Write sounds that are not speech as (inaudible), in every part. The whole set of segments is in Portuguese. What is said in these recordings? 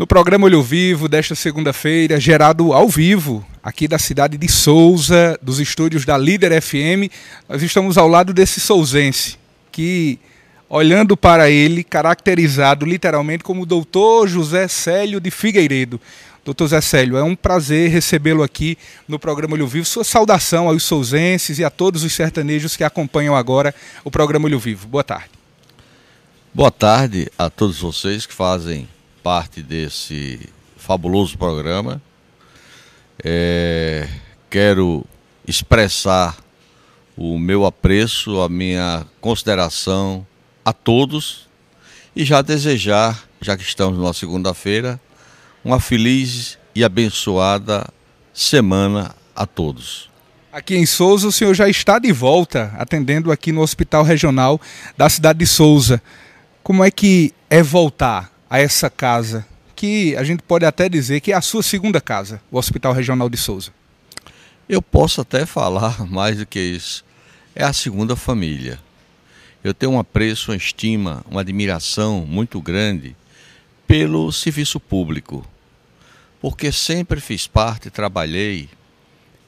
No programa Olho Vivo desta segunda-feira, gerado ao vivo, aqui da cidade de Souza, dos estúdios da Líder FM, nós estamos ao lado desse souzense, que, olhando para ele, caracterizado literalmente como Doutor José Célio de Figueiredo. Doutor Zé Célio, é um prazer recebê-lo aqui no programa Olho Vivo. Sua saudação aos souzenses e a todos os sertanejos que acompanham agora o programa Olho Vivo. Boa tarde. Boa tarde a todos vocês que fazem parte desse fabuloso programa. É, quero expressar o meu apreço, a minha consideração a todos e já desejar, já que estamos numa segunda-feira, uma feliz e abençoada semana a todos. Aqui em Souza, o senhor já está de volta, atendendo aqui no Hospital Regional da cidade de Souza. Como é que é voltar a essa casa, que a gente pode até dizer que é a sua segunda casa, o Hospital Regional de Souza? Eu posso até falar (laughs) mais do que isso. É a segunda família. Eu tenho um apreço, uma estima, uma admiração muito grande pelo serviço público, porque sempre fiz parte, trabalhei,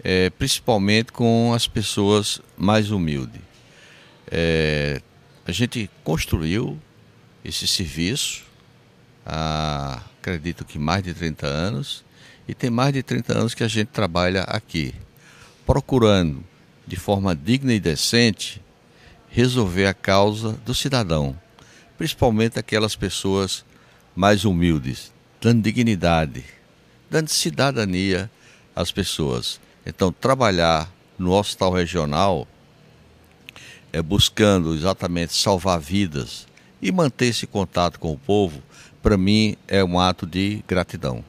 é, principalmente com as pessoas mais humildes. É, a gente construiu esse serviço há, acredito que mais de 30 anos, e tem mais de 30 anos que a gente trabalha aqui, procurando, de forma digna e decente, resolver a causa do cidadão, principalmente aquelas pessoas mais humildes, dando dignidade, dando cidadania às pessoas. Então, trabalhar no hospital regional é buscando exatamente salvar vidas e manter esse contato com o povo para mim é um ato de gratidão.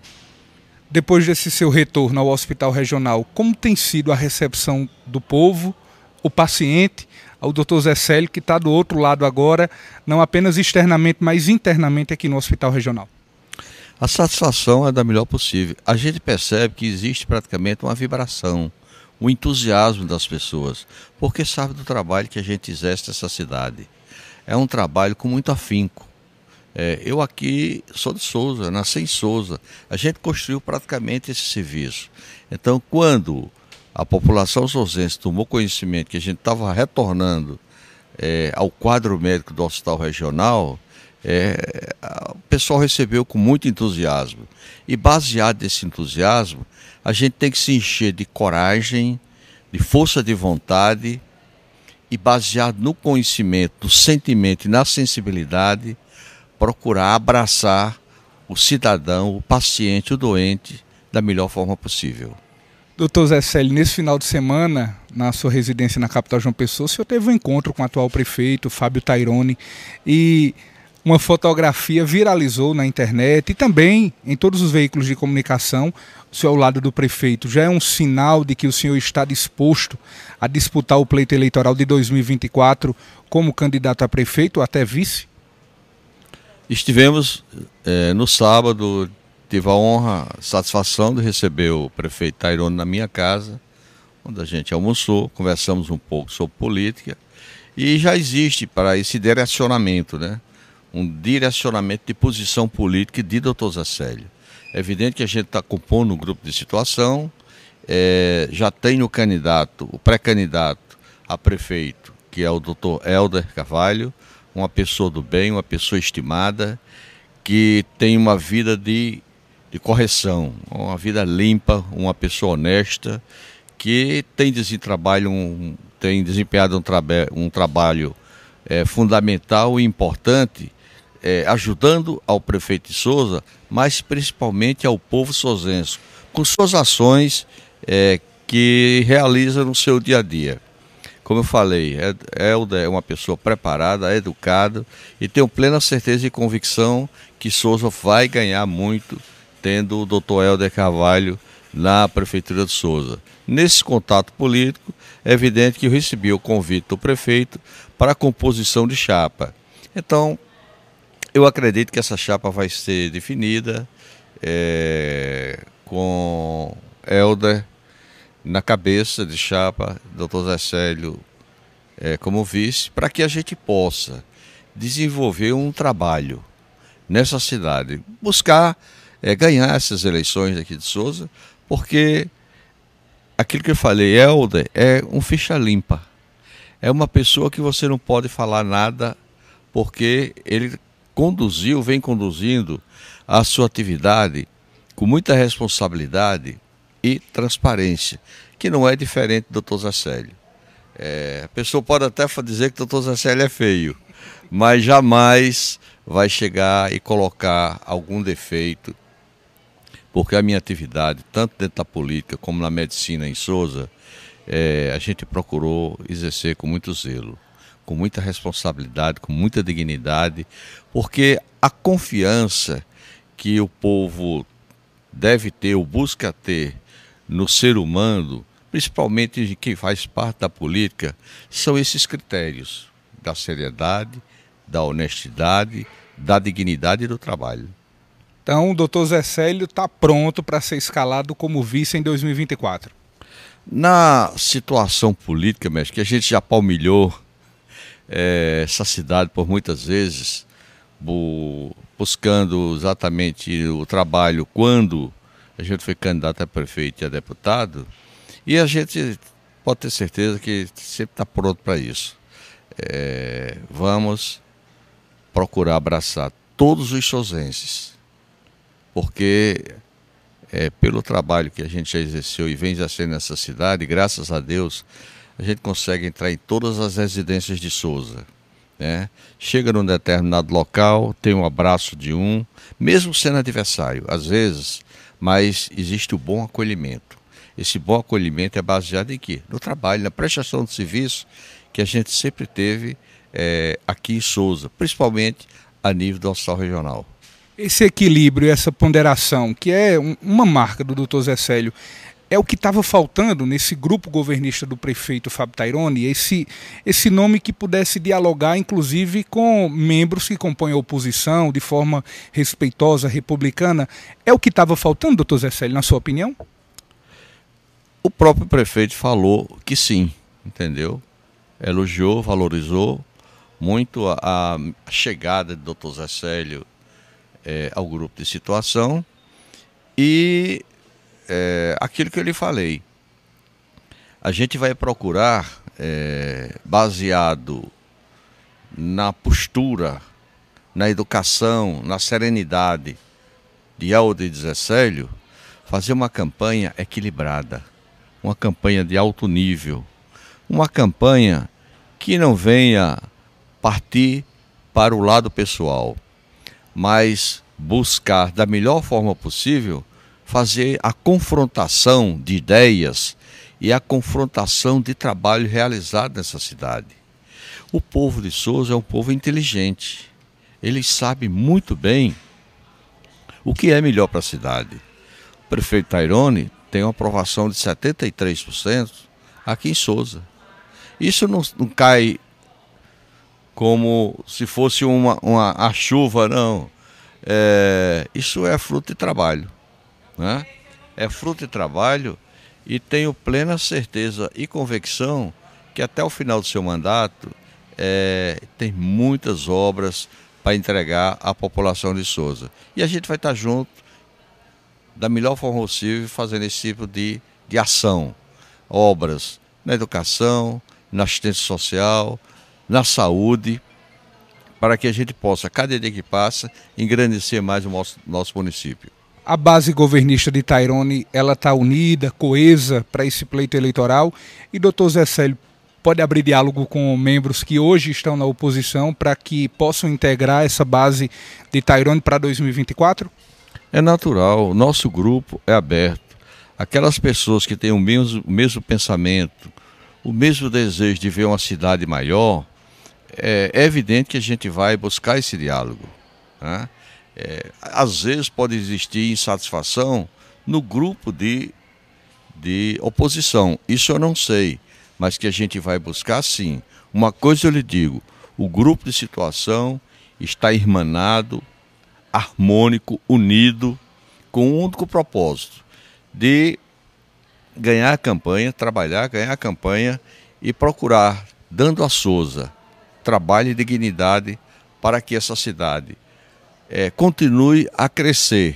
Depois desse seu retorno ao hospital regional, como tem sido a recepção do povo, o paciente, ao Dr. Zé Célio, que está do outro lado agora, não apenas externamente, mas internamente aqui no hospital regional? A satisfação é da melhor possível. A gente percebe que existe praticamente uma vibração, um entusiasmo das pessoas, porque sabe do trabalho que a gente exerce nessa cidade. É um trabalho com muito afinco é, eu aqui sou de Souza, nasci em Souza. A gente construiu praticamente esse serviço. Então, quando a população souzense tomou conhecimento que a gente estava retornando é, ao quadro médico do hospital regional, é, o pessoal recebeu com muito entusiasmo. E baseado nesse entusiasmo, a gente tem que se encher de coragem, de força de vontade e baseado no conhecimento, no sentimento e na sensibilidade, procurar abraçar o cidadão, o paciente, o doente, da melhor forma possível. Doutor Zé Célio, nesse final de semana, na sua residência na capital João Pessoa, o senhor teve um encontro com o atual prefeito, Fábio Tairone, e uma fotografia viralizou na internet e também em todos os veículos de comunicação, o senhor ao lado do prefeito. Já é um sinal de que o senhor está disposto a disputar o pleito eleitoral de 2024 como candidato a prefeito ou até vice? Estivemos é, no sábado, tive a honra, satisfação de receber o prefeito Tairone na minha casa, onde a gente almoçou, conversamos um pouco sobre política e já existe para esse direcionamento, né? Um direcionamento de posição política de doutor Zacélio. É evidente que a gente está compondo um grupo de situação, é, já tem o candidato, o pré-candidato a prefeito, que é o doutor Helder Carvalho, uma pessoa do bem, uma pessoa estimada, que tem uma vida de, de correção, uma vida limpa, uma pessoa honesta, que tem, trabalho, um, tem desempenhado um, um trabalho é, fundamental e importante, é, ajudando ao prefeito de Souza, mas principalmente ao povo sozense, com suas ações é, que realiza no seu dia a dia. Como eu falei, Helder é uma pessoa preparada, educada e tenho plena certeza e convicção que Souza vai ganhar muito tendo o doutor Helder Carvalho na Prefeitura de Souza. Nesse contato político, é evidente que eu recebi o convite do prefeito para a composição de chapa. Então, eu acredito que essa chapa vai ser definida é, com Helder na cabeça de chapa, doutor Zé Célio é, como vice, para que a gente possa desenvolver um trabalho nessa cidade, buscar é, ganhar essas eleições aqui de Souza, porque aquilo que eu falei, Helder é um ficha limpa. É uma pessoa que você não pode falar nada, porque ele conduziu, vem conduzindo a sua atividade com muita responsabilidade e transparência, que não é diferente do Dr. Zacélio. É, a pessoa pode até dizer que o Dr. Zacélio é feio, mas jamais vai chegar e colocar algum defeito, porque a minha atividade, tanto dentro da política como na medicina em Souza, é, a gente procurou exercer com muito zelo, com muita responsabilidade, com muita dignidade, porque a confiança que o povo deve ter ou busca ter no ser humano, principalmente de quem faz parte da política, são esses critérios da seriedade, da honestidade, da dignidade do trabalho. Então, o doutor Zé Célio está pronto para ser escalado como vice em 2024. Na situação política, mestre, que a gente já palmilhou é, essa cidade por muitas vezes, buscando exatamente o trabalho quando a gente foi candidato a prefeito e a deputado, e a gente pode ter certeza que sempre está pronto para isso. É, vamos procurar abraçar todos os sozenses, porque é, pelo trabalho que a gente já exerceu e vem exercendo nessa cidade, graças a Deus, a gente consegue entrar em todas as residências de Souza. Né? Chega num determinado local, tem um abraço de um, mesmo sendo adversário, às vezes, mas existe o bom acolhimento. Esse bom acolhimento é baseado em quê? No trabalho, na prestação de serviço que a gente sempre teve é, aqui em Souza, principalmente a nível do hospital regional. Esse equilíbrio, essa ponderação, que é um, uma marca do doutor Zé Célio, é o que estava faltando nesse grupo governista do prefeito Fábio Taironi, esse, esse nome que pudesse dialogar, inclusive, com membros que compõem a oposição de forma respeitosa, republicana. É o que estava faltando, doutor Zé Célio, na sua opinião? O próprio prefeito falou que sim, entendeu? Elogiou, valorizou muito a, a chegada do doutor Zé Célio é, ao grupo de situação e é, aquilo que eu lhe falei. A gente vai procurar, é, baseado na postura, na educação, na serenidade de Aldo e de Zecélio, fazer uma campanha equilibrada, uma campanha de alto nível, uma campanha que não venha partir para o lado pessoal, mas buscar da melhor forma possível fazer a confrontação de ideias e a confrontação de trabalho realizado nessa cidade. O povo de Souza é um povo inteligente. Ele sabe muito bem o que é melhor para a cidade. O prefeito Tairone tem uma aprovação de 73% aqui em Souza. Isso não, não cai como se fosse uma, uma a chuva, não. É, isso é fruto de trabalho né? é fruto de trabalho e tenho plena certeza e convicção que até o final do seu mandato é, tem muitas obras para entregar à população de Souza. E a gente vai estar junto da melhor forma possível fazendo esse tipo de, de ação. Obras na educação, na assistência social, na saúde, para que a gente possa, cada dia que passa, engrandecer mais o nosso, nosso município a base governista de Tairone ela está unida, coesa para esse pleito eleitoral e doutor Zé Célio pode abrir diálogo com membros que hoje estão na oposição para que possam integrar essa base de Tairone para 2024? É natural, nosso grupo é aberto. Aquelas pessoas que têm o mesmo, o mesmo pensamento, o mesmo desejo de ver uma cidade maior, é, é evidente que a gente vai buscar esse diálogo. Né? É, às vezes pode existir insatisfação no grupo de, de oposição. Isso eu não sei, mas que a gente vai buscar sim. Uma coisa eu lhe digo: o grupo de situação está irmanado, harmônico, unido, com um único propósito de ganhar a campanha, trabalhar, ganhar a campanha e procurar, dando a Souza trabalho e dignidade para que essa cidade é, continue a crescer,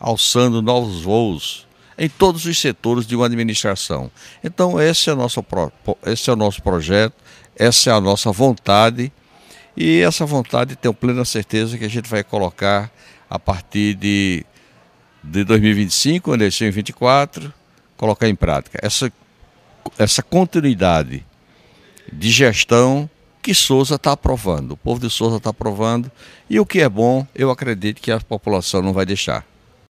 alçando novos voos em todos os setores de uma administração. Então, esse é o nosso, esse é o nosso projeto, essa é a nossa vontade, e essa vontade tenho plena certeza que a gente vai colocar a partir de, de 2025, eleição em 2024, colocar em prática. Essa, essa continuidade de gestão que Souza está aprovando, o povo de Souza está aprovando, e o que é bom, eu acredito que a população não vai deixar.